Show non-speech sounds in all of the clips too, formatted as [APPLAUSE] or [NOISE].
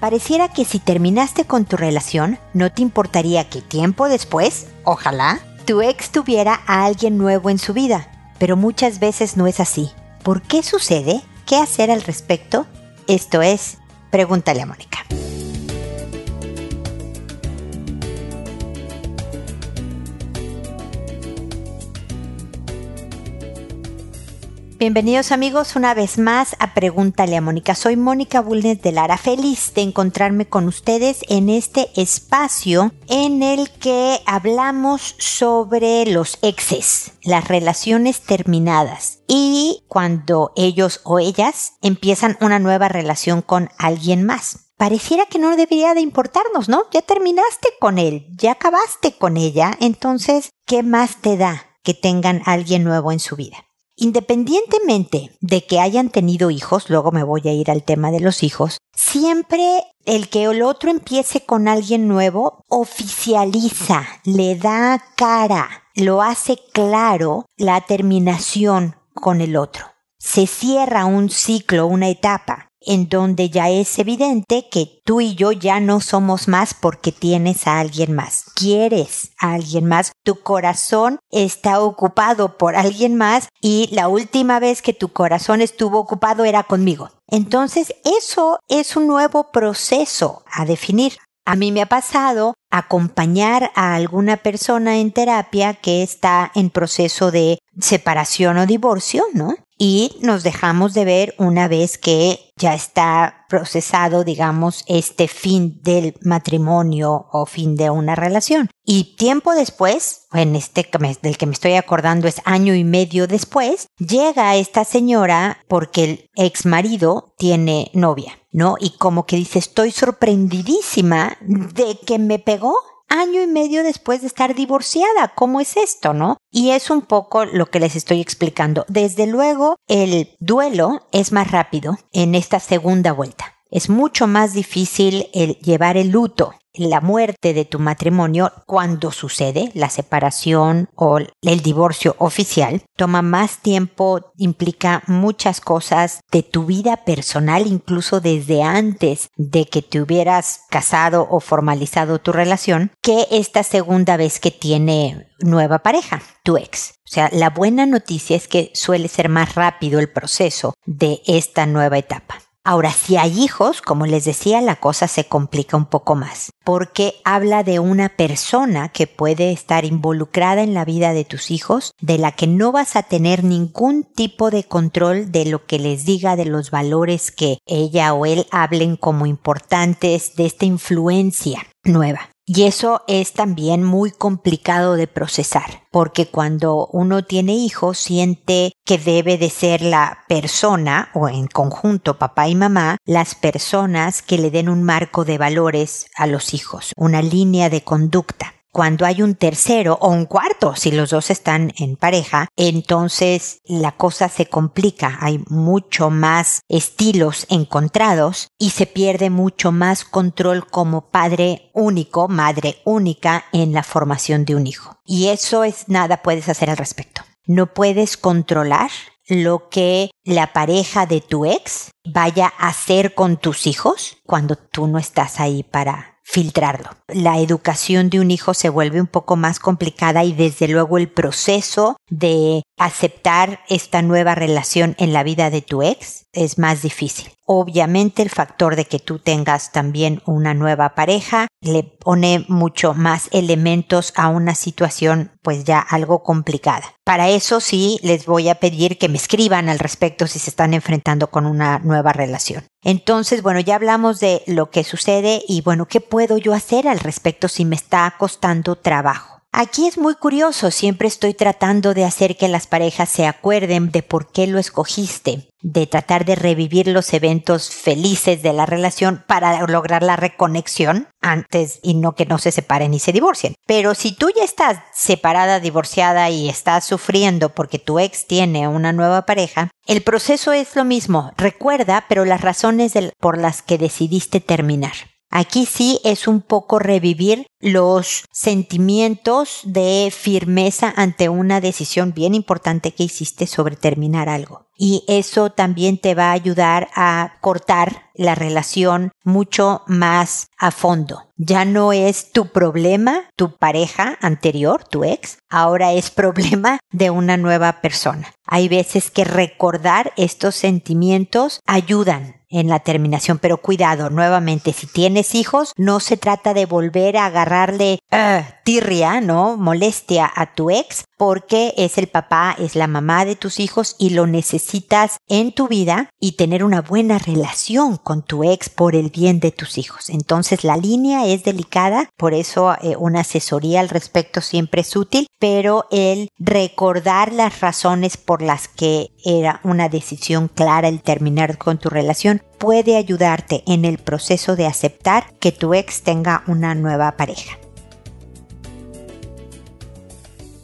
Pareciera que si terminaste con tu relación, no te importaría que tiempo después, ojalá, tu ex tuviera a alguien nuevo en su vida. Pero muchas veces no es así. ¿Por qué sucede? ¿Qué hacer al respecto? Esto es, pregúntale a Mónica. Bienvenidos amigos una vez más a Pregúntale a Mónica. Soy Mónica Bulnes de Lara, feliz de encontrarme con ustedes en este espacio en el que hablamos sobre los exes, las relaciones terminadas y cuando ellos o ellas empiezan una nueva relación con alguien más. Pareciera que no debería de importarnos, ¿no? Ya terminaste con él, ya acabaste con ella, entonces, ¿qué más te da que tengan alguien nuevo en su vida? Independientemente de que hayan tenido hijos, luego me voy a ir al tema de los hijos, siempre el que el otro empiece con alguien nuevo oficializa, le da cara, lo hace claro la terminación con el otro. Se cierra un ciclo, una etapa en donde ya es evidente que tú y yo ya no somos más porque tienes a alguien más. Quieres a alguien más. Tu corazón está ocupado por alguien más y la última vez que tu corazón estuvo ocupado era conmigo. Entonces eso es un nuevo proceso a definir. A mí me ha pasado acompañar a alguna persona en terapia que está en proceso de separación o divorcio, ¿no? y nos dejamos de ver una vez que ya está procesado, digamos, este fin del matrimonio o fin de una relación. Y tiempo después, en este del que me estoy acordando es año y medio después, llega esta señora porque el ex marido tiene novia, ¿no? Y como que dice, estoy sorprendidísima de que me pegó año y medio después de estar divorciada. ¿Cómo es esto, no? Y es un poco lo que les estoy explicando. Desde luego, el duelo es más rápido en esta segunda vuelta. Es mucho más difícil el llevar el luto la muerte de tu matrimonio cuando sucede la separación o el divorcio oficial toma más tiempo, implica muchas cosas de tu vida personal, incluso desde antes de que te hubieras casado o formalizado tu relación, que esta segunda vez que tiene nueva pareja, tu ex. O sea, la buena noticia es que suele ser más rápido el proceso de esta nueva etapa. Ahora, si hay hijos, como les decía, la cosa se complica un poco más, porque habla de una persona que puede estar involucrada en la vida de tus hijos, de la que no vas a tener ningún tipo de control de lo que les diga, de los valores que ella o él hablen como importantes, de esta influencia nueva. Y eso es también muy complicado de procesar, porque cuando uno tiene hijos siente que debe de ser la persona, o en conjunto papá y mamá, las personas que le den un marco de valores a los hijos, una línea de conducta cuando hay un tercero o un cuarto, si los dos están en pareja, entonces la cosa se complica, hay mucho más estilos encontrados y se pierde mucho más control como padre único, madre única en la formación de un hijo. Y eso es nada puedes hacer al respecto. No puedes controlar lo que la pareja de tu ex vaya a hacer con tus hijos cuando tú no estás ahí para filtrarlo. La educación de un hijo se vuelve un poco más complicada y desde luego el proceso de aceptar esta nueva relación en la vida de tu ex es más difícil. Obviamente el factor de que tú tengas también una nueva pareja le pone mucho más elementos a una situación pues ya algo complicada. Para eso sí les voy a pedir que me escriban al respecto si se están enfrentando con una nueva relación. Entonces, bueno, ya hablamos de lo que sucede y bueno, ¿qué puedo yo hacer al respecto si me está costando trabajo? Aquí es muy curioso, siempre estoy tratando de hacer que las parejas se acuerden de por qué lo escogiste, de tratar de revivir los eventos felices de la relación para lograr la reconexión antes y no que no se separen y se divorcien. Pero si tú ya estás separada, divorciada y estás sufriendo porque tu ex tiene una nueva pareja, el proceso es lo mismo. Recuerda, pero las razones por las que decidiste terminar. Aquí sí es un poco revivir los sentimientos de firmeza ante una decisión bien importante que hiciste sobre terminar algo. Y eso también te va a ayudar a cortar la relación mucho más a fondo. Ya no es tu problema, tu pareja anterior, tu ex, ahora es problema de una nueva persona. Hay veces que recordar estos sentimientos ayudan en la terminación, pero cuidado, nuevamente, si tienes hijos, no se trata de volver a agarrarle uh, tirria, ¿no? Molestia a tu ex, porque es el papá, es la mamá de tus hijos y lo necesitas en tu vida y tener una buena relación con tu ex por el bien de tus hijos. Entonces la línea es delicada, por eso eh, una asesoría al respecto siempre es útil, pero el recordar las razones por las que era una decisión clara el terminar con tu relación puede ayudarte en el proceso de aceptar que tu ex tenga una nueva pareja.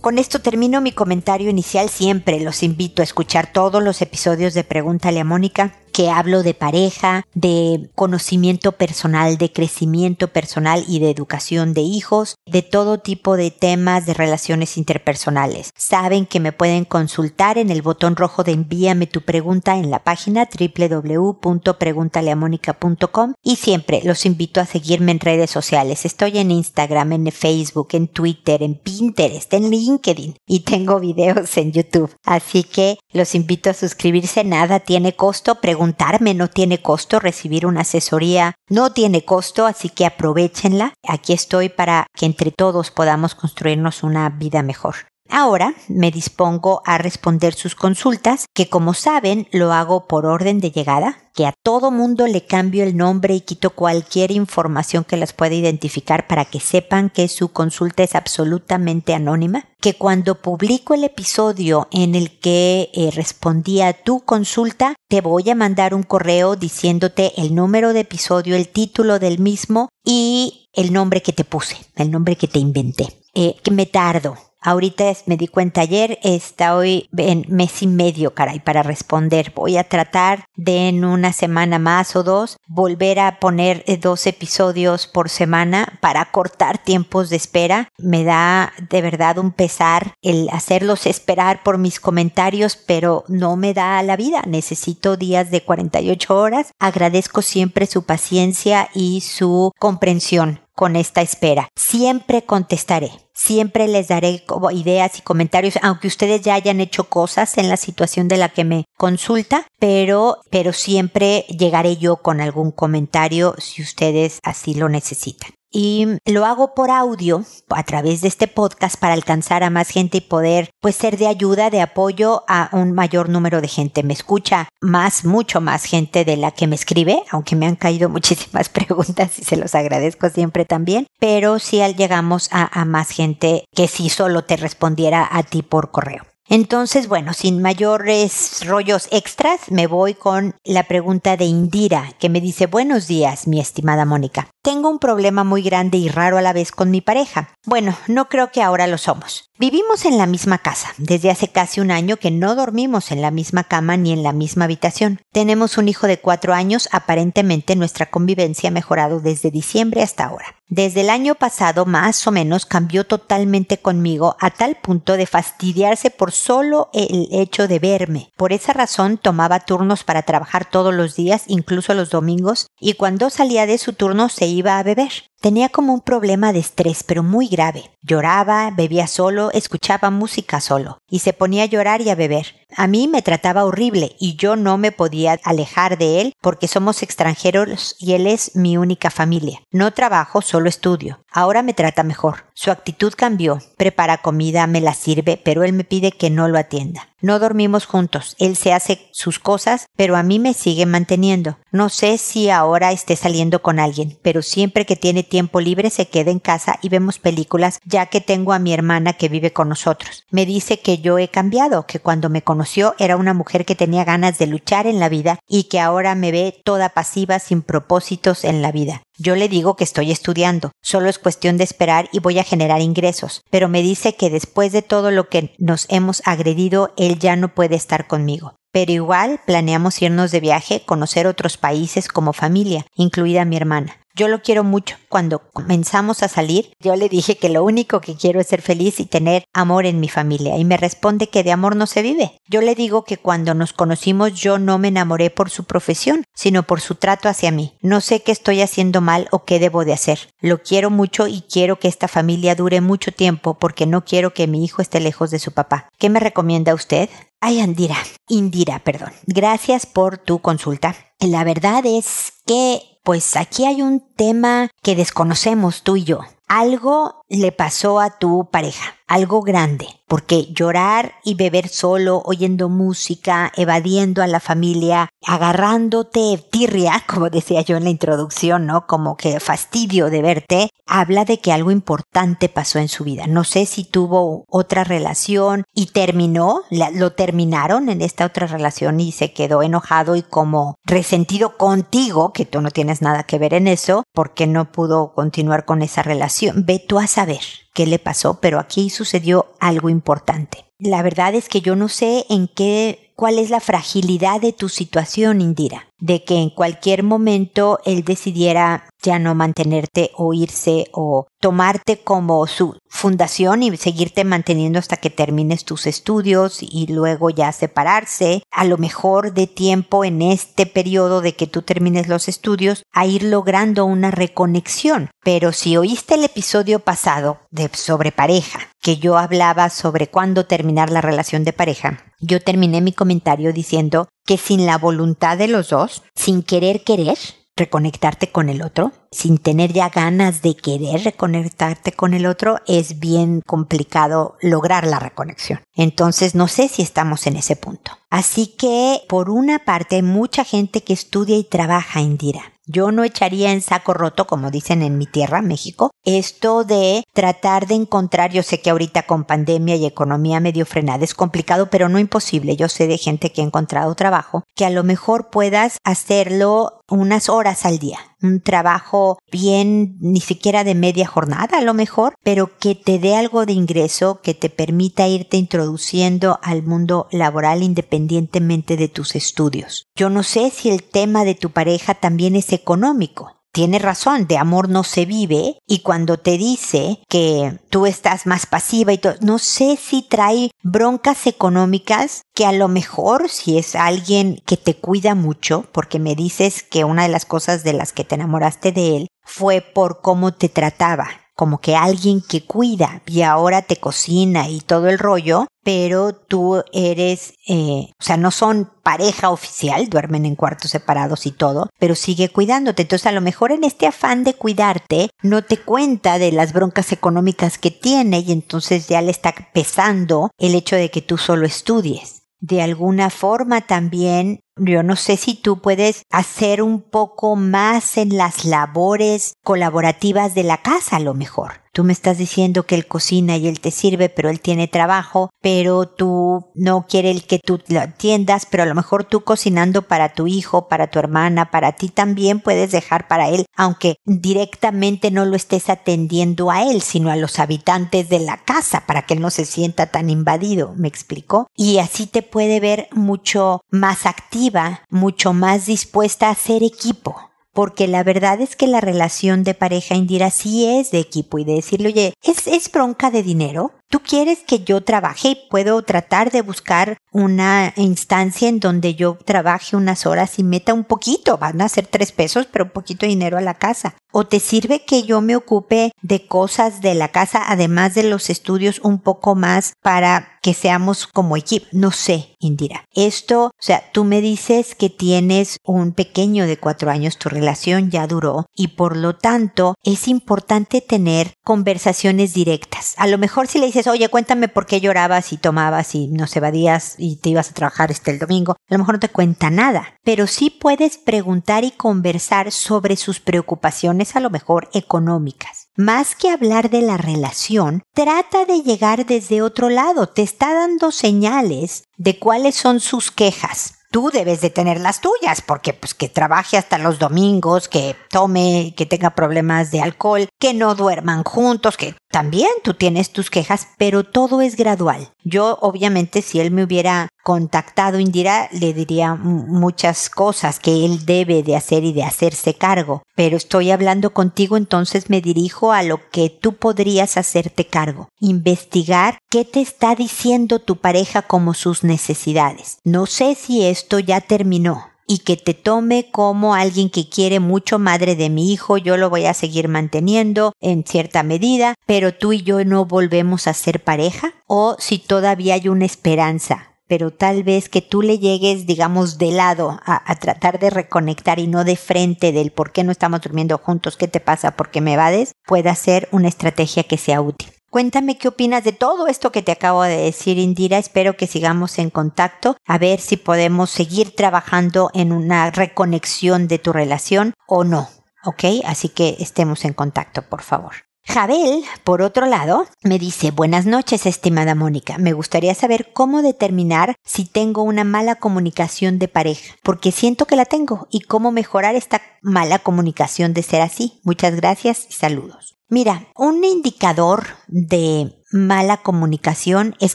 Con esto termino mi comentario inicial. Siempre los invito a escuchar todos los episodios de Pregúntale a Mónica que hablo de pareja, de conocimiento personal, de crecimiento personal y de educación de hijos, de todo tipo de temas de relaciones interpersonales. Saben que me pueden consultar en el botón rojo de envíame tu pregunta en la página www.preguntaleamónica.com y siempre los invito a seguirme en redes sociales. Estoy en Instagram, en Facebook, en Twitter, en Pinterest, en LinkedIn y tengo videos en YouTube. Así que los invito a suscribirse. Nada tiene costo preguntarme, no tiene costo recibir una asesoría, no tiene costo, así que aprovechenla. Aquí estoy para que entre todos podamos construirnos una vida mejor. Ahora me dispongo a responder sus consultas, que como saben lo hago por orden de llegada, que a todo mundo le cambio el nombre y quito cualquier información que las pueda identificar para que sepan que su consulta es absolutamente anónima, que cuando publico el episodio en el que eh, respondí a tu consulta, te voy a mandar un correo diciéndote el número de episodio, el título del mismo y el nombre que te puse, el nombre que te inventé. Eh, que me tardo, Ahorita me di cuenta ayer, está hoy en mes y medio, caray, para responder. Voy a tratar de en una semana más o dos volver a poner eh, dos episodios por semana para cortar tiempos de espera. Me da de verdad un pesar el hacerlos esperar por mis comentarios, pero no me da la vida. Necesito días de 48 horas. Agradezco siempre su paciencia y su comprensión con esta espera. Siempre contestaré. Siempre les daré ideas y comentarios, aunque ustedes ya hayan hecho cosas en la situación de la que me consulta, pero, pero siempre llegaré yo con algún comentario si ustedes así lo necesitan y lo hago por audio a través de este podcast para alcanzar a más gente y poder pues ser de ayuda, de apoyo a un mayor número de gente. Me escucha más, mucho más gente de la que me escribe, aunque me han caído [LAUGHS] muchísimas preguntas y se los agradezco siempre también, pero sí llegamos a, a más gente que si solo te respondiera a ti por correo. Entonces, bueno, sin mayores rollos extras, me voy con la pregunta de Indira, que me dice, buenos días, mi estimada Mónica. Tengo un problema muy grande y raro a la vez con mi pareja. Bueno, no creo que ahora lo somos. Vivimos en la misma casa. Desde hace casi un año que no dormimos en la misma cama ni en la misma habitación. Tenemos un hijo de cuatro años. Aparentemente nuestra convivencia ha mejorado desde diciembre hasta ahora. Desde el año pasado más o menos cambió totalmente conmigo a tal punto de fastidiarse por solo el hecho de verme. Por esa razón tomaba turnos para trabajar todos los días, incluso los domingos, y cuando salía de su turno se iba a beber. Tenía como un problema de estrés, pero muy grave. Lloraba, bebía solo, escuchaba música solo, y se ponía a llorar y a beber. A mí me trataba horrible y yo no me podía alejar de él porque somos extranjeros y él es mi única familia. No trabajo, solo estudio. Ahora me trata mejor. Su actitud cambió. Prepara comida, me la sirve, pero él me pide que no lo atienda. No dormimos juntos. Él se hace sus cosas, pero a mí me sigue manteniendo. No sé si ahora esté saliendo con alguien, pero siempre que tiene tiempo libre se queda en casa y vemos películas, ya que tengo a mi hermana que vive con nosotros. Me dice que yo he cambiado, que cuando me conoció era una mujer que tenía ganas de luchar en la vida y que ahora me ve toda pasiva sin propósitos en la vida. Yo le digo que estoy estudiando, solo es cuestión de esperar y voy a generar ingresos, pero me dice que después de todo lo que nos hemos agredido, él ya no puede estar conmigo. Pero igual planeamos irnos de viaje, conocer otros países como familia, incluida mi hermana. Yo lo quiero mucho. Cuando comenzamos a salir, yo le dije que lo único que quiero es ser feliz y tener amor en mi familia. Y me responde que de amor no se vive. Yo le digo que cuando nos conocimos yo no me enamoré por su profesión, sino por su trato hacia mí. No sé qué estoy haciendo mal o qué debo de hacer. Lo quiero mucho y quiero que esta familia dure mucho tiempo porque no quiero que mi hijo esté lejos de su papá. ¿Qué me recomienda usted? Ay, Andira, Indira, perdón. Gracias por tu consulta. La verdad es que, pues aquí hay un tema que desconocemos tú y yo. Algo le pasó a tu pareja, algo grande, porque llorar y beber solo, oyendo música, evadiendo a la familia, agarrándote tirria, [LAUGHS] como decía yo en la introducción, ¿no? Como que fastidio de verte, habla de que algo importante pasó en su vida. No sé si tuvo otra relación y terminó, lo terminaron en esta otra relación y se quedó enojado y como resentido contigo, que tú no tienes nada que ver en eso, porque no pudo continuar con esa relación. Ve tú a saber qué le pasó, pero aquí sucedió algo importante. La verdad es que yo no sé en qué, cuál es la fragilidad de tu situación, Indira, de que en cualquier momento él decidiera ya no mantenerte o irse o tomarte como su fundación y seguirte manteniendo hasta que termines tus estudios y luego ya separarse, a lo mejor de tiempo en este periodo de que tú termines los estudios, a ir logrando una reconexión. Pero si oíste el episodio pasado de sobre pareja, que yo hablaba sobre cuándo terminar la relación de pareja, yo terminé mi comentario diciendo que sin la voluntad de los dos, sin querer querer, reconectarte con el otro, sin tener ya ganas de querer reconectarte con el otro, es bien complicado lograr la reconexión. Entonces no sé si estamos en ese punto. Así que, por una parte, hay mucha gente que estudia y trabaja en Dira. Yo no echaría en saco roto, como dicen en mi tierra, México, esto de tratar de encontrar, yo sé que ahorita con pandemia y economía medio frenada es complicado, pero no imposible. Yo sé de gente que ha encontrado trabajo, que a lo mejor puedas hacerlo unas horas al día. Un trabajo bien, ni siquiera de media jornada a lo mejor, pero que te dé algo de ingreso, que te permita irte introduciendo al mundo laboral independientemente de tus estudios. Yo no sé si el tema de tu pareja también es económico tiene razón, de amor no se vive y cuando te dice que tú estás más pasiva y todo, no sé si trae broncas económicas que a lo mejor si es alguien que te cuida mucho, porque me dices que una de las cosas de las que te enamoraste de él fue por cómo te trataba, como que alguien que cuida y ahora te cocina y todo el rollo, pero tú eres, eh, o sea, no son pareja oficial, duermen en cuartos separados y todo, pero sigue cuidándote. Entonces, a lo mejor en este afán de cuidarte, no te cuenta de las broncas económicas que tiene y entonces ya le está pesando el hecho de que tú solo estudies de alguna forma también, yo no sé si tú puedes hacer un poco más en las labores colaborativas de la casa a lo mejor. Tú me estás diciendo que él cocina y él te sirve, pero él tiene trabajo, pero tú no quieres que tú lo atiendas, pero a lo mejor tú cocinando para tu hijo, para tu hermana, para ti también puedes dejar para él, aunque directamente no lo estés atendiendo a él, sino a los habitantes de la casa, para que él no se sienta tan invadido, ¿me explicó? Y así te puede ver mucho más activa, mucho más dispuesta a hacer equipo porque la verdad es que la relación de pareja Indira sí es de equipo y de decirle, oye, ¿es, es bronca de dinero? ¿Tú quieres que yo trabaje y puedo tratar de buscar una instancia en donde yo trabaje unas horas y meta un poquito? Van a ser tres pesos, pero un poquito de dinero a la casa. ¿O te sirve que yo me ocupe de cosas de la casa, además de los estudios, un poco más para que seamos como equipo? No sé, Indira. Esto, o sea, tú me dices que tienes un pequeño de cuatro años, tu relación ya duró y por lo tanto es importante tener conversaciones directas. A lo mejor si le dices, oye, cuéntame por qué llorabas y tomabas y nos evadías y te ibas a trabajar este el domingo, a lo mejor no te cuenta nada, pero sí puedes preguntar y conversar sobre sus preocupaciones a lo mejor económicas. Más que hablar de la relación, trata de llegar desde otro lado, te está dando señales de cuáles son sus quejas. Tú debes de tener las tuyas, porque pues que trabaje hasta los domingos, que tome, que tenga problemas de alcohol, que no duerman juntos, que también tú tienes tus quejas, pero todo es gradual. Yo, obviamente, si él me hubiera contactado Indira, le diría muchas cosas que él debe de hacer y de hacerse cargo. Pero estoy hablando contigo, entonces me dirijo a lo que tú podrías hacerte cargo. Investigar qué te está diciendo tu pareja como sus necesidades. No sé si esto ya terminó y que te tome como alguien que quiere mucho madre de mi hijo, yo lo voy a seguir manteniendo en cierta medida, pero tú y yo no volvemos a ser pareja, o si todavía hay una esperanza, pero tal vez que tú le llegues, digamos, de lado a, tratar de reconectar y no de frente del por qué no estamos durmiendo juntos, qué te pasa, por qué me vades, pueda ser una estrategia que sea útil. Cuéntame qué opinas de todo esto que te acabo de decir, Indira. Espero que sigamos en contacto, a ver si podemos seguir trabajando en una reconexión de tu relación o no. ¿Ok? Así que estemos en contacto, por favor. Jabel, por otro lado, me dice, buenas noches, estimada Mónica. Me gustaría saber cómo determinar si tengo una mala comunicación de pareja, porque siento que la tengo, y cómo mejorar esta mala comunicación de ser así. Muchas gracias y saludos. Mira, un indicador de mala comunicación es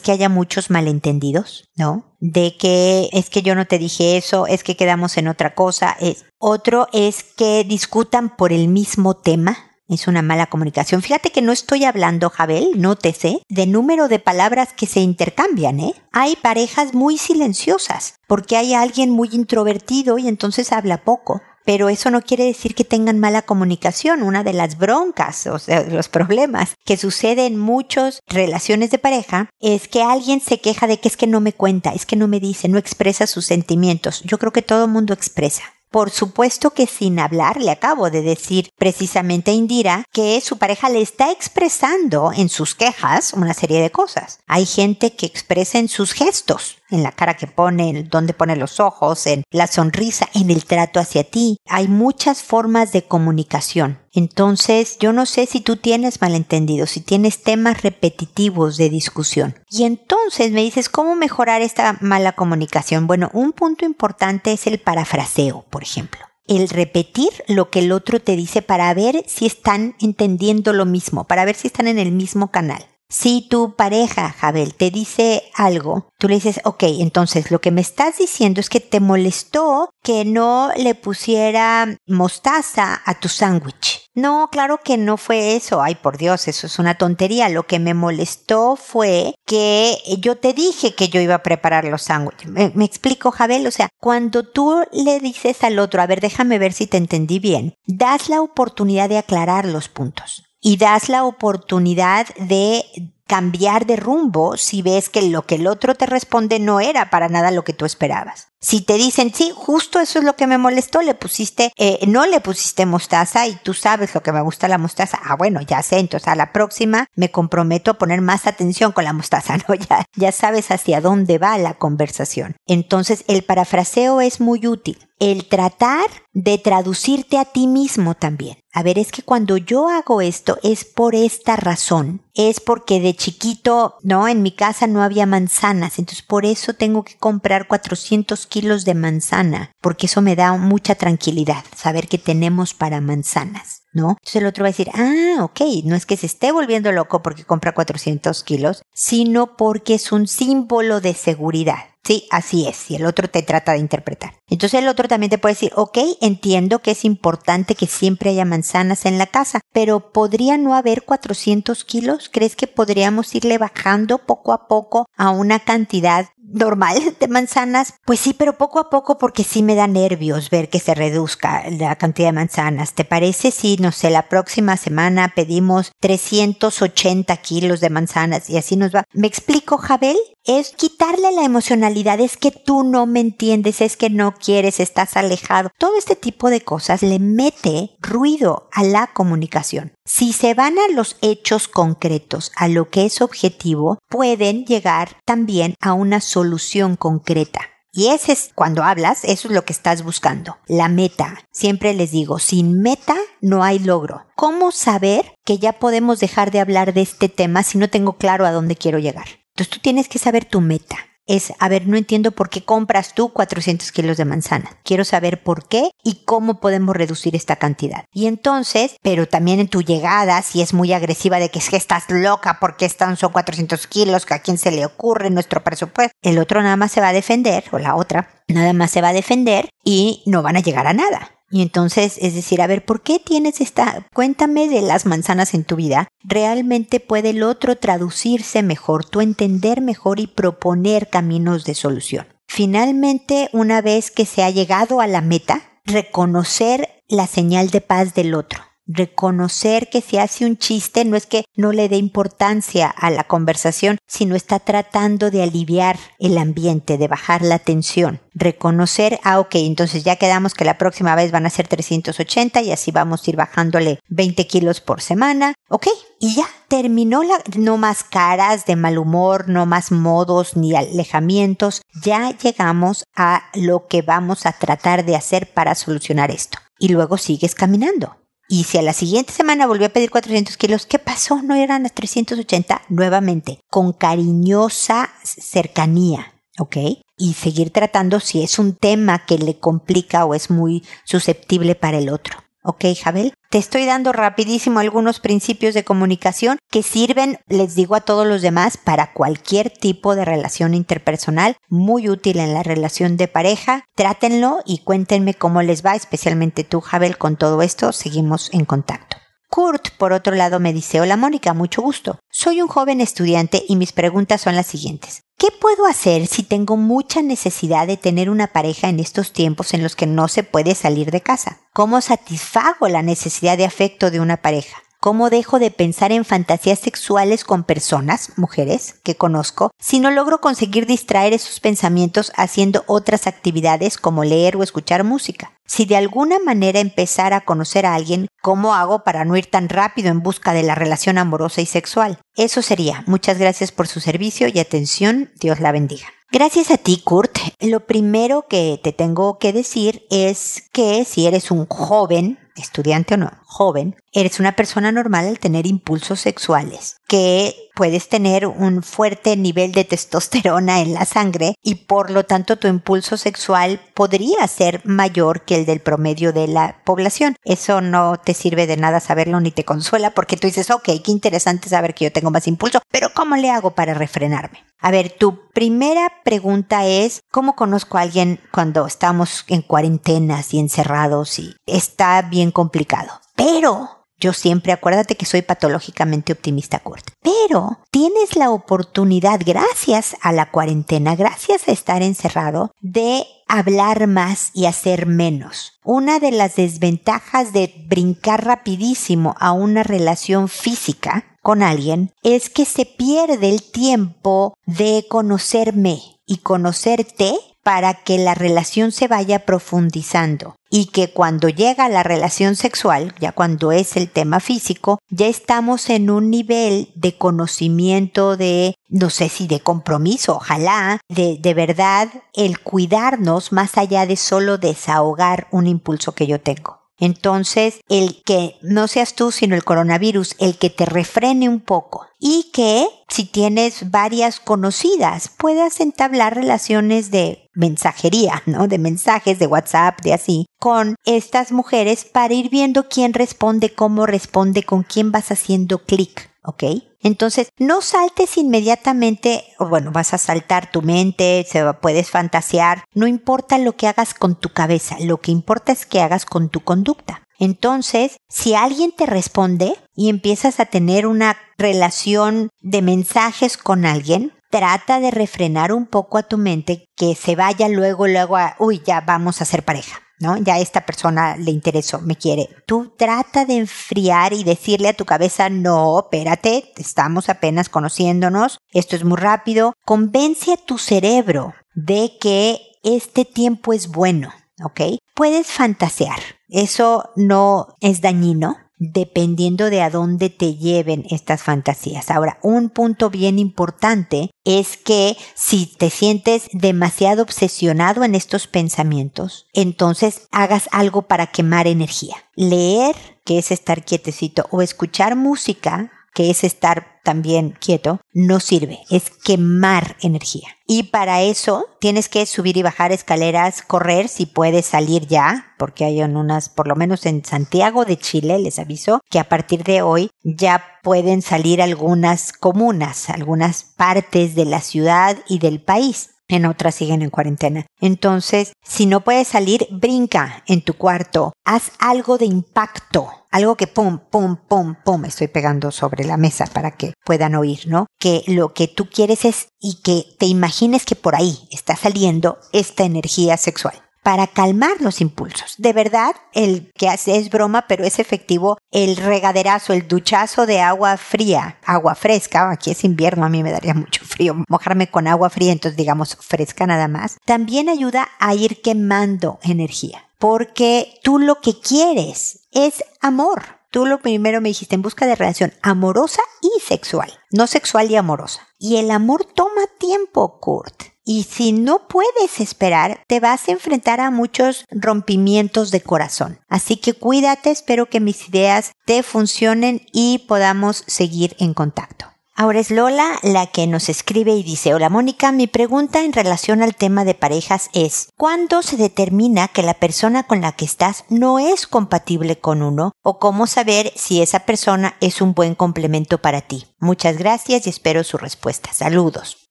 que haya muchos malentendidos, ¿no? De que es que yo no te dije eso, es que quedamos en otra cosa. Es. Otro es que discutan por el mismo tema. Es una mala comunicación. Fíjate que no estoy hablando, Jabel, nótese, de número de palabras que se intercambian, ¿eh? Hay parejas muy silenciosas, porque hay alguien muy introvertido y entonces habla poco pero eso no quiere decir que tengan mala comunicación. Una de las broncas, o sea, los problemas que sucede en muchas relaciones de pareja es que alguien se queja de que es que no me cuenta, es que no me dice, no expresa sus sentimientos. Yo creo que todo mundo expresa. Por supuesto que sin hablar le acabo de decir precisamente a Indira que su pareja le está expresando en sus quejas una serie de cosas. Hay gente que expresa en sus gestos en la cara que pone, en dónde pone los ojos, en la sonrisa, en el trato hacia ti. Hay muchas formas de comunicación. Entonces, yo no sé si tú tienes malentendidos, si tienes temas repetitivos de discusión. Y entonces me dices, ¿cómo mejorar esta mala comunicación? Bueno, un punto importante es el parafraseo, por ejemplo el repetir lo que el otro te dice para ver si están entendiendo lo mismo, para ver si están en el mismo canal. Si tu pareja, Jabel, te dice algo, tú le dices, ok, entonces lo que me estás diciendo es que te molestó que no le pusiera mostaza a tu sándwich. No, claro que no fue eso. Ay, por Dios, eso es una tontería. Lo que me molestó fue que yo te dije que yo iba a preparar los sándwiches. ¿Me, ¿Me, explico, Jabel? O sea, cuando tú le dices al otro, a ver, déjame ver si te entendí bien, das la oportunidad de aclarar los puntos y das la oportunidad de cambiar de rumbo si ves que lo que el otro te responde no era para nada lo que tú esperabas. Si te dicen, sí, justo eso es lo que me molestó, le pusiste, eh, no le pusiste mostaza y tú sabes lo que me gusta la mostaza. Ah, bueno, ya sé, entonces a la próxima me comprometo a poner más atención con la mostaza, [LAUGHS] ¿no? Ya, ya sabes hacia dónde va la conversación. Entonces el parafraseo es muy útil. El tratar de traducirte a ti mismo también. A ver, es que cuando yo hago esto es por esta razón. Es porque de chiquito, no, en mi casa no había manzanas, entonces por eso tengo que comprar 400 kilos de manzana, porque eso me da mucha tranquilidad, saber que tenemos para manzanas. ¿no? Entonces el otro va a decir, ah, ok, no es que se esté volviendo loco porque compra 400 kilos, sino porque es un símbolo de seguridad. Sí, así es, y el otro te trata de interpretar. Entonces el otro también te puede decir, ok, entiendo que es importante que siempre haya manzanas en la casa, pero ¿podría no haber 400 kilos? ¿Crees que podríamos irle bajando poco a poco a una cantidad normal de manzanas? Pues sí, pero poco a poco porque sí me da nervios ver que se reduzca la cantidad de manzanas. ¿Te parece si, no sé, la próxima semana pedimos 380 kilos de manzanas y así nos va? ¿Me explico, Jabel? Es quitarle la emocionalidad, es que tú no me entiendes, es que no quieres, estás alejado. Todo este tipo de cosas le mete ruido a la comunicación. Si se van a los hechos concretos, a lo que es objetivo, pueden llegar también a una solución concreta. Y ese es cuando hablas, eso es lo que estás buscando, la meta. Siempre les digo, sin meta no hay logro. ¿Cómo saber que ya podemos dejar de hablar de este tema si no tengo claro a dónde quiero llegar? Entonces tú tienes que saber tu meta. es, a ver, no entiendo por qué compras tú 400 kilos de manzana. Quiero saber por qué y cómo podemos reducir esta cantidad. Y entonces, pero también en tu llegada, si es muy agresiva de que es que estás loca porque están son 400 kilos, que a quién se le ocurre nuestro presupuesto, el otro nada más se va a defender, o la otra nada más se va a defender y no van a llegar a nada. Y entonces, es decir, a ver, ¿por qué tienes esta? Cuéntame de las manzanas en tu vida. Realmente puede el otro traducirse mejor, tú entender mejor y proponer caminos de solución. Finalmente, una vez que se ha llegado a la meta, reconocer la señal de paz del otro reconocer que si hace un chiste no es que no le dé importancia a la conversación, sino está tratando de aliviar el ambiente, de bajar la tensión. Reconocer, ah, ok, entonces ya quedamos que la próxima vez van a ser 380 y así vamos a ir bajándole 20 kilos por semana. Ok, y ya terminó la, no más caras de mal humor, no más modos ni alejamientos. Ya llegamos a lo que vamos a tratar de hacer para solucionar esto. Y luego sigues caminando. Y si a la siguiente semana volvió a pedir 400 kilos, ¿qué pasó? No eran las 380 nuevamente, con cariñosa cercanía, ¿ok? Y seguir tratando si es un tema que le complica o es muy susceptible para el otro. Ok, Jabel, te estoy dando rapidísimo algunos principios de comunicación que sirven, les digo a todos los demás, para cualquier tipo de relación interpersonal, muy útil en la relación de pareja. Trátenlo y cuéntenme cómo les va, especialmente tú, Jabel, con todo esto. Seguimos en contacto. Kurt, por otro lado, me dice, hola Mónica, mucho gusto. Soy un joven estudiante y mis preguntas son las siguientes. ¿Qué puedo hacer si tengo mucha necesidad de tener una pareja en estos tiempos en los que no se puede salir de casa? ¿Cómo satisfago la necesidad de afecto de una pareja? ¿Cómo dejo de pensar en fantasías sexuales con personas, mujeres, que conozco, si no logro conseguir distraer esos pensamientos haciendo otras actividades como leer o escuchar música? Si de alguna manera empezar a conocer a alguien, ¿cómo hago para no ir tan rápido en busca de la relación amorosa y sexual? Eso sería. Muchas gracias por su servicio y atención. Dios la bendiga. Gracias a ti, Kurt. Lo primero que te tengo que decir es que si eres un joven, estudiante o no, joven, eres una persona normal al tener impulsos sexuales, que puedes tener un fuerte nivel de testosterona en la sangre y por lo tanto tu impulso sexual podría ser mayor que el del promedio de la población. Eso no te sirve de nada saberlo ni te consuela porque tú dices, ok, qué interesante saber que yo tengo más impulso, pero ¿cómo le hago para refrenarme? A ver, tu primera pregunta es, ¿cómo conozco a alguien cuando estamos en cuarentenas y encerrados y está bien complicado? Pero yo siempre acuérdate que soy patológicamente optimista. Pero tienes la oportunidad, gracias a la cuarentena, gracias a estar encerrado, de hablar más y hacer menos. Una de las desventajas de brincar rapidísimo a una relación física con alguien es que se pierde el tiempo de conocerme y conocerte para que la relación se vaya profundizando y que cuando llega la relación sexual, ya cuando es el tema físico, ya estamos en un nivel de conocimiento de, no sé si de compromiso, ojalá, de, de verdad el cuidarnos más allá de solo desahogar un impulso que yo tengo. Entonces, el que no seas tú, sino el coronavirus, el que te refrene un poco y que si tienes varias conocidas, puedas entablar relaciones de mensajería, [LAUGHS] ¿no? De mensajes, de WhatsApp, de así, con estas mujeres para ir viendo quién responde, cómo responde, con quién vas haciendo clic. ¿Ok? Entonces, no saltes inmediatamente, o bueno, vas a saltar tu mente, se puedes fantasear, no importa lo que hagas con tu cabeza, lo que importa es que hagas con tu conducta. Entonces, si alguien te responde y empiezas a tener una relación de mensajes con alguien, trata de refrenar un poco a tu mente que se vaya luego, luego a, uy, ya vamos a ser pareja. ¿No? Ya esta persona le interesó, me quiere. Tú trata de enfriar y decirle a tu cabeza, no, espérate, estamos apenas conociéndonos, esto es muy rápido. Convence a tu cerebro de que este tiempo es bueno, ¿ok? Puedes fantasear, eso no es dañino, dependiendo de a dónde te lleven estas fantasías. Ahora, un punto bien importante es que si te sientes demasiado obsesionado en estos pensamientos, entonces hagas algo para quemar energía. Leer, que es estar quietecito, o escuchar música, que es estar también quieto, no sirve, es quemar energía. Y para eso tienes que subir y bajar escaleras, correr si puedes salir ya, porque hay en unas, por lo menos en Santiago de Chile, les aviso que a partir de hoy ya pueden salir algunas comunas, algunas partes de la ciudad y del país en otras siguen en cuarentena. Entonces, si no puedes salir, brinca en tu cuarto, haz algo de impacto, algo que pum, pum, pum, pum, estoy pegando sobre la mesa para que puedan oír, ¿no? Que lo que tú quieres es y que te imagines que por ahí está saliendo esta energía sexual para calmar los impulsos. De verdad, el que hace es broma, pero es efectivo el regaderazo, el duchazo de agua fría, agua fresca, aquí es invierno, a mí me daría mucho frío mojarme con agua fría, entonces digamos fresca nada más, también ayuda a ir quemando energía, porque tú lo que quieres es amor. Tú lo primero me dijiste en busca de relación amorosa y sexual, no sexual y amorosa. Y el amor toma tiempo, Kurt. Y si no puedes esperar, te vas a enfrentar a muchos rompimientos de corazón. Así que cuídate, espero que mis ideas te funcionen y podamos seguir en contacto. Ahora es Lola la que nos escribe y dice, hola Mónica, mi pregunta en relación al tema de parejas es, ¿cuándo se determina que la persona con la que estás no es compatible con uno? ¿O cómo saber si esa persona es un buen complemento para ti? Muchas gracias y espero su respuesta. Saludos.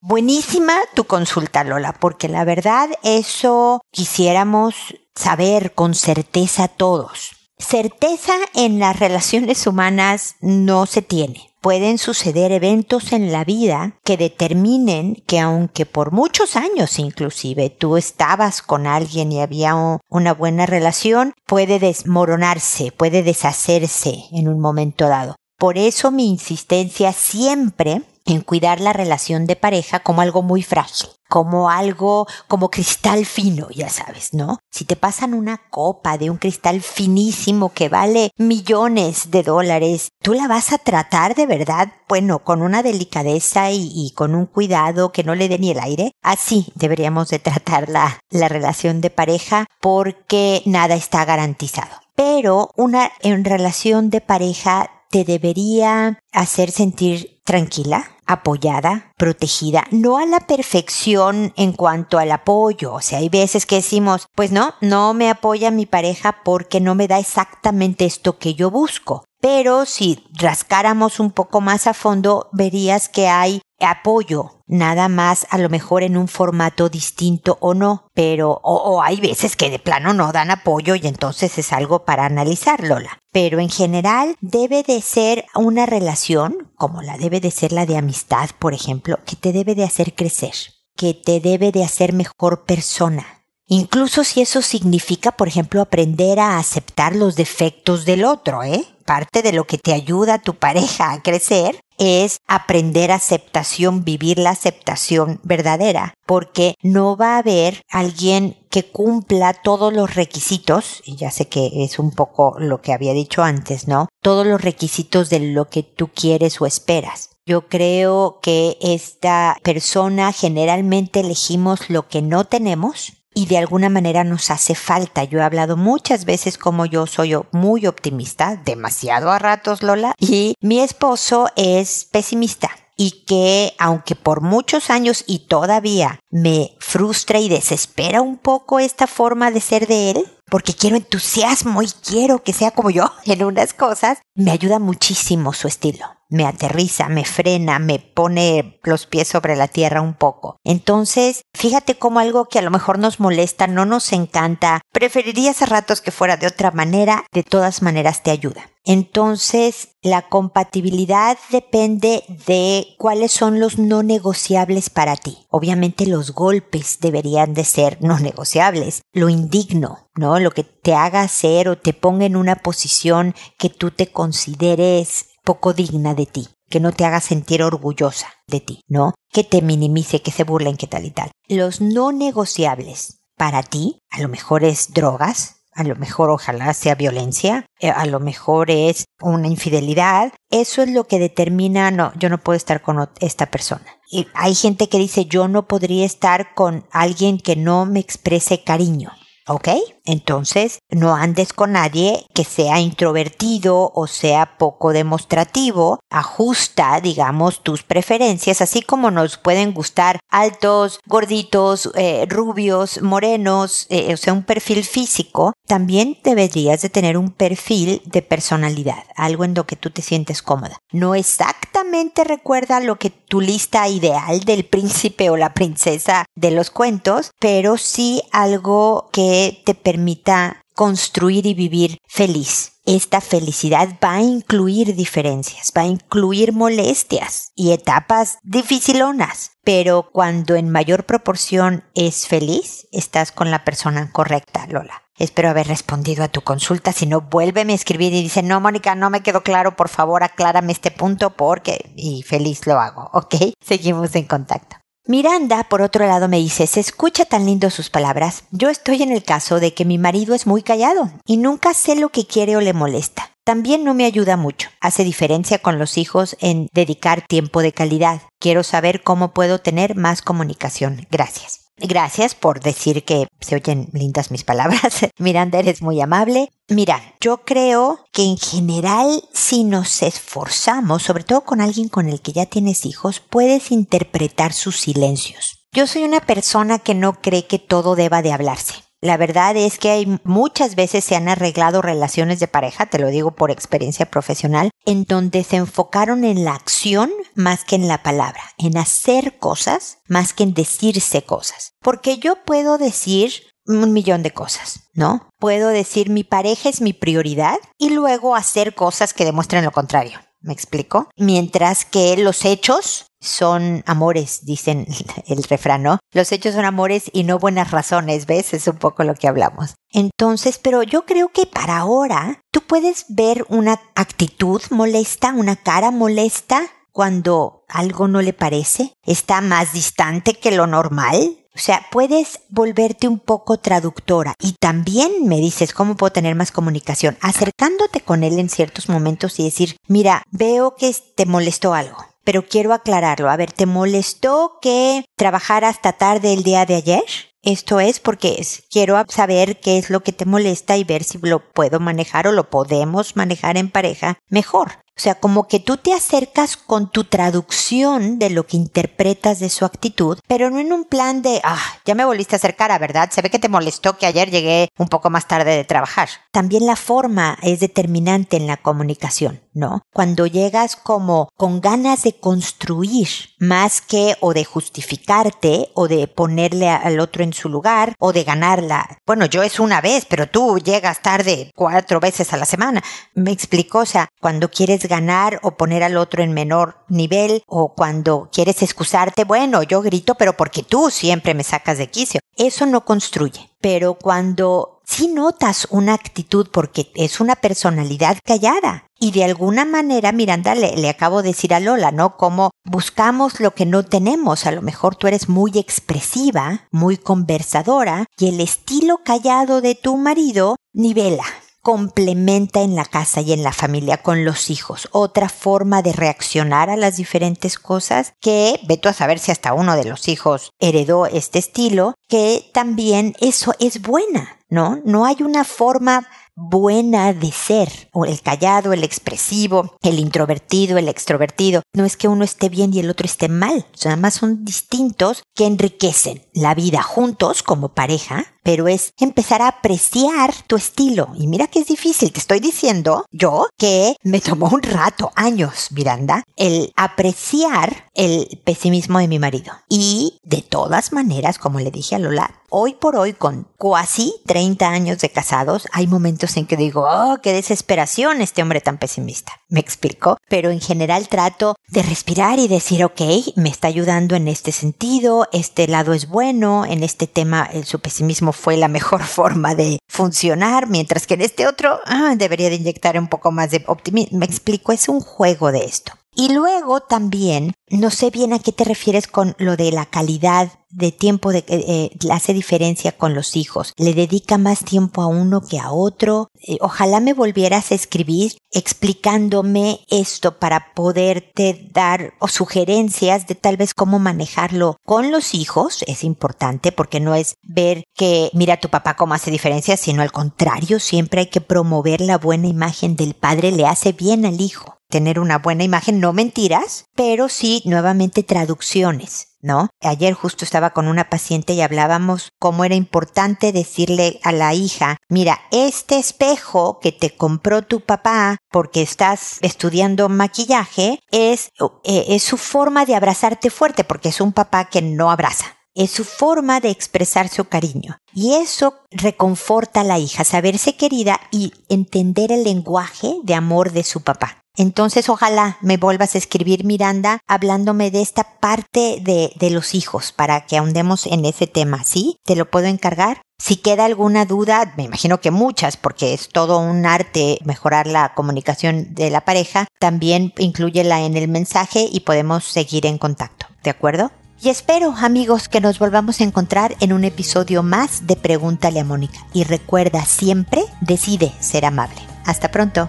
Buenísima tu consulta, Lola, porque la verdad eso quisiéramos saber con certeza todos. Certeza en las relaciones humanas no se tiene pueden suceder eventos en la vida que determinen que aunque por muchos años inclusive tú estabas con alguien y había una buena relación, puede desmoronarse, puede deshacerse en un momento dado. Por eso mi insistencia siempre en cuidar la relación de pareja como algo muy frágil, como algo como cristal fino, ya sabes, ¿no? Si te pasan una copa de un cristal finísimo que vale millones de dólares, tú la vas a tratar de verdad, bueno, con una delicadeza y, con un cuidado que no le dé ni el aire. Así deberíamos de tratar la, la relación de pareja porque nada está garantizado. Pero una en relación de pareja te debería hacer sentir tranquila, apoyada, protegida, no a la perfección en cuanto al apoyo. O sea, hay veces que decimos, pues no, no me apoya mi pareja porque no me da exactamente esto que yo busco. Pero si rascáramos un poco más a fondo, verías que hay apoyo, nada más a lo mejor en un formato distinto o no, pero o, hay veces que de plano no dan apoyo y entonces es algo para analizar, Lola. Pero en general debe de ser una relación, como la debe de ser la de amistad, por ejemplo, que te debe de hacer crecer, que te debe de hacer mejor persona. Incluso si eso significa, por ejemplo, aprender a aceptar los defectos del otro, ¿eh? Parte de lo que te ayuda a tu pareja a crecer es aprender aceptación, vivir la aceptación verdadera, porque no va a haber alguien que cumpla todos los requisitos, y ya sé que es un poco lo que había dicho antes, ¿no? Todos los requisitos de lo que tú quieres o esperas. Yo creo que esta persona generalmente elegimos lo que no tenemos y de alguna manera nos hace falta. Yo he hablado muchas veces como yo soy muy optimista, demasiado a ratos Lola, y mi esposo es pesimista y que aunque por muchos años y todavía me frustra y desespera un poco esta forma de ser de él, porque quiero entusiasmo y quiero que sea como yo [LAUGHS] en unas cosas, me ayuda muchísimo su estilo me aterriza, me frena, me pone los pies sobre la tierra un poco. Entonces, fíjate cómo algo que a lo mejor nos molesta, no nos encanta, preferirías a ratos que fuera de otra manera, de todas maneras te ayuda. Entonces, la compatibilidad depende de cuáles son los no negociables para ti. Obviamente los golpes deberían de ser no negociables. Lo indigno, ¿no? Lo que te haga hacer o te ponga en una posición que tú te consideres poco digna de ti, que no te haga sentir orgullosa de ti, ¿no? Que te minimice, que se burlen, que tal y tal. Los no negociables para ti, a lo mejor es drogas, a lo mejor ojalá sea violencia, eh, a lo mejor es una infidelidad, eso es lo que determina, no, yo no puedo estar con esta persona. Y hay gente que dice, yo no podría estar con alguien que no me exprese cariño, ¿ok? Entonces, no andes con nadie que sea introvertido o sea poco demostrativo. Ajusta, digamos, tus preferencias, así como nos pueden gustar altos, gorditos, eh, rubios, morenos, eh, o sea, un perfil físico. También deberías de tener un perfil de personalidad, algo en lo que tú te sientes cómoda. No exactamente recuerda lo que tu lista ideal del príncipe o la princesa de los cuentos, pero sí algo que te permita construir y vivir feliz. Esta felicidad va a incluir diferencias, va a incluir molestias y etapas dificilonas, pero cuando en mayor proporción es feliz, estás con la persona correcta, Lola. Espero haber respondido a tu consulta. Si no, vuélveme a escribir y dice, no, Mónica, no me quedó claro, por favor, aclárame este punto porque... y feliz lo hago, [LAUGHS] ¿ok? Seguimos en contacto. Miranda, por otro lado, me dice, se escucha tan lindo sus palabras. Yo estoy en el caso de que mi marido es muy callado y nunca sé lo que quiere o le molesta. También no me ayuda mucho. Hace diferencia con los hijos en dedicar tiempo de calidad. Quiero saber cómo puedo tener más comunicación. Gracias. Gracias por decir que se oyen lindas mis palabras. [LAUGHS] Miranda, eres muy amable. Mira, yo creo que en general si nos esforzamos, sobre todo con alguien con el que ya tienes hijos, puedes interpretar sus silencios. Yo soy una persona que no cree que todo deba de hablarse. La verdad es que hay muchas veces se han arreglado relaciones de pareja, te lo digo por experiencia profesional, en donde se enfocaron en la acción más que en la palabra, en hacer cosas más que en decirse cosas. Porque yo puedo decir un millón de cosas, ¿no? Puedo decir mi pareja es mi prioridad y luego hacer cosas que demuestren lo contrario. ¿Me explico? Mientras que los hechos son amores, dicen [LAUGHS] el refrán, ¿no? Los hechos son amores y no buenas razones, ¿ves? Es un poco lo que hablamos. Entonces, pero yo creo que para ahora tú puedes ver una actitud molesta, una cara molesta cuando algo no le parece, está más distante que lo normal, o sea, puedes volverte un poco traductora y también me dices cómo puedo tener más comunicación, acercándote con él en ciertos momentos y decir, mira, veo que te molestó algo, pero quiero aclararlo. A ver, ¿te molestó que trabajara hasta tarde el día de ayer? Esto es porque quiero saber qué es lo que te molesta y ver si lo puedo manejar o lo podemos manejar en pareja mejor. O sea, como que tú te acercas con tu traducción de lo que interpretas de su actitud, pero no en un plan de, ah, ya me volviste a acercar, ¿verdad? Se ve que te molestó que ayer llegué un poco más tarde de trabajar. También la forma es determinante en la comunicación, ¿no? Cuando llegas como con ganas de construir más que o de justificarte o de ponerle al otro en su lugar o de ganarla. Bueno, yo es una vez, pero tú llegas tarde cuatro veces a la semana. Me explico, o sea, cuando quieres ganar o poner al otro en menor nivel o cuando quieres excusarte, bueno, yo grito, pero porque tú siempre me sacas de quicio. Eso no construye. Pero cuando sí notas una actitud porque es una personalidad callada. Y de alguna manera, Miranda, le, le, acabo de decir a Lola, ¿no? Como buscamos lo que no tenemos. A lo mejor tú eres muy expresiva, muy conversadora, y el estilo callado de tu marido nivela complementa en la casa y en la familia con los hijos. Otra forma de reaccionar a las diferentes cosas que, veto a saber si hasta uno de los hijos heredó este estilo, que también eso es buena, ¿no? No hay una forma buena de ser, o el callado, el expresivo, el introvertido, el extrovertido. No es que uno esté bien y el otro esté mal, nada más son distintos que enriquecen la vida juntos como pareja, pero es empezar a apreciar tu estilo. Y mira que es difícil, te estoy diciendo yo que me tomó un rato, años, Miranda, el apreciar el pesimismo de mi marido. Y de todas maneras, como le dije a Lola, hoy por hoy, con casi 30 años de casados, hay momentos en que digo, oh, qué desesperación este hombre tan pesimista. Me explico, pero en general trato de respirar y decir, ok, me está ayudando en este sentido, este lado es bueno, en este tema el, su pesimismo fue la mejor [LAUGHS] forma de funcionar, mientras que en este otro ah, debería de inyectar un poco más de optimismo. Me explico, es un juego de esto. Y luego también, no sé bien a qué te refieres con lo de la calidad de tiempo de, eh, hace diferencia con los hijos. Le dedica más tiempo a uno que a otro. Eh, ojalá me volvieras a escribir explicándome esto para poderte dar o sugerencias de tal vez cómo manejarlo con los hijos. Es importante porque no es ver que mira tu papá cómo hace diferencia, sino al contrario, siempre hay que promover la buena imagen del padre, le hace bien al hijo tener una buena imagen, no mentiras, pero sí nuevamente traducciones. ¿No? Ayer justo estaba con una paciente y hablábamos cómo era importante decirle a la hija, mira, este espejo que te compró tu papá porque estás estudiando maquillaje es, eh, es su forma de abrazarte fuerte porque es un papá que no abraza. Es su forma de expresar su cariño. Y eso reconforta a la hija, saberse querida y entender el lenguaje de amor de su papá. Entonces ojalá me vuelvas a escribir Miranda hablándome de esta parte de, de los hijos para que ahondemos en ese tema, ¿sí? ¿Te lo puedo encargar? Si queda alguna duda, me imagino que muchas, porque es todo un arte mejorar la comunicación de la pareja, también incluyela en el mensaje y podemos seguir en contacto, ¿de acuerdo? Y espero, amigos, que nos volvamos a encontrar en un episodio más de Pregúntale a Mónica. Y recuerda siempre, decide ser amable. Hasta pronto.